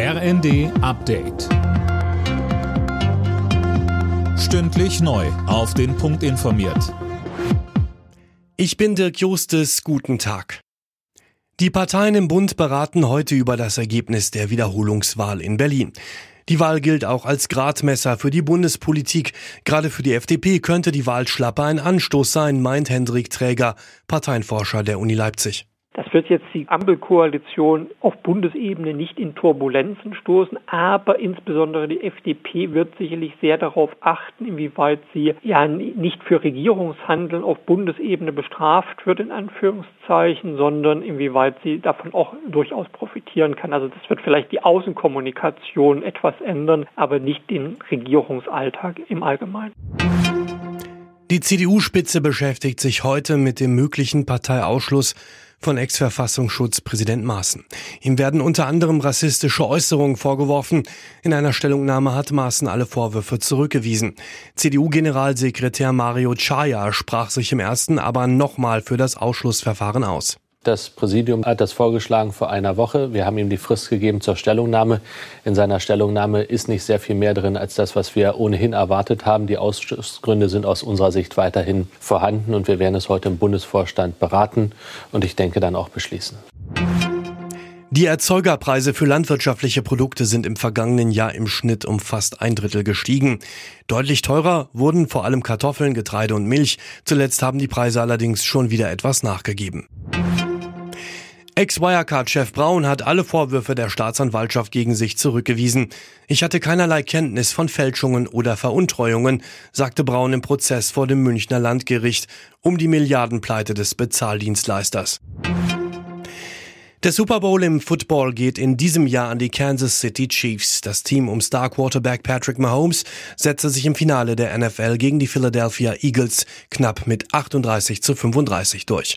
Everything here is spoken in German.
RND Update. Stündlich neu. Auf den Punkt informiert. Ich bin Dirk Justes. Guten Tag. Die Parteien im Bund beraten heute über das Ergebnis der Wiederholungswahl in Berlin. Die Wahl gilt auch als Gradmesser für die Bundespolitik. Gerade für die FDP könnte die Wahlschlappe ein Anstoß sein, meint Hendrik Träger, Parteienforscher der Uni Leipzig. Das wird jetzt die Ampelkoalition auf Bundesebene nicht in Turbulenzen stoßen, aber insbesondere die FDP wird sicherlich sehr darauf achten, inwieweit sie ja nicht für Regierungshandeln auf Bundesebene bestraft wird, in Anführungszeichen, sondern inwieweit sie davon auch durchaus profitieren kann. Also das wird vielleicht die Außenkommunikation etwas ändern, aber nicht den Regierungsalltag im Allgemeinen. Die CDU-Spitze beschäftigt sich heute mit dem möglichen Parteiausschluss von Ex-Verfassungsschutz-Präsident Maaßen. Ihm werden unter anderem rassistische Äußerungen vorgeworfen. In einer Stellungnahme hat Maaßen alle Vorwürfe zurückgewiesen. CDU-Generalsekretär Mario Chaya sprach sich im ersten aber nochmal für das Ausschlussverfahren aus. Das Präsidium hat das vorgeschlagen vor einer Woche. Wir haben ihm die Frist gegeben zur Stellungnahme. In seiner Stellungnahme ist nicht sehr viel mehr drin als das, was wir ohnehin erwartet haben. Die Ausschlussgründe sind aus unserer Sicht weiterhin vorhanden und wir werden es heute im Bundesvorstand beraten und ich denke dann auch beschließen. Die Erzeugerpreise für landwirtschaftliche Produkte sind im vergangenen Jahr im Schnitt um fast ein Drittel gestiegen. Deutlich teurer wurden vor allem Kartoffeln, Getreide und Milch. Zuletzt haben die Preise allerdings schon wieder etwas nachgegeben. Ex-Wirecard-Chef Braun hat alle Vorwürfe der Staatsanwaltschaft gegen sich zurückgewiesen. Ich hatte keinerlei Kenntnis von Fälschungen oder Veruntreuungen, sagte Braun im Prozess vor dem Münchner Landgericht um die Milliardenpleite des Bezahldienstleisters. Der Super Bowl im Football geht in diesem Jahr an die Kansas City Chiefs. Das Team um Star Quarterback Patrick Mahomes setzte sich im Finale der NFL gegen die Philadelphia Eagles knapp mit 38 zu 35 durch.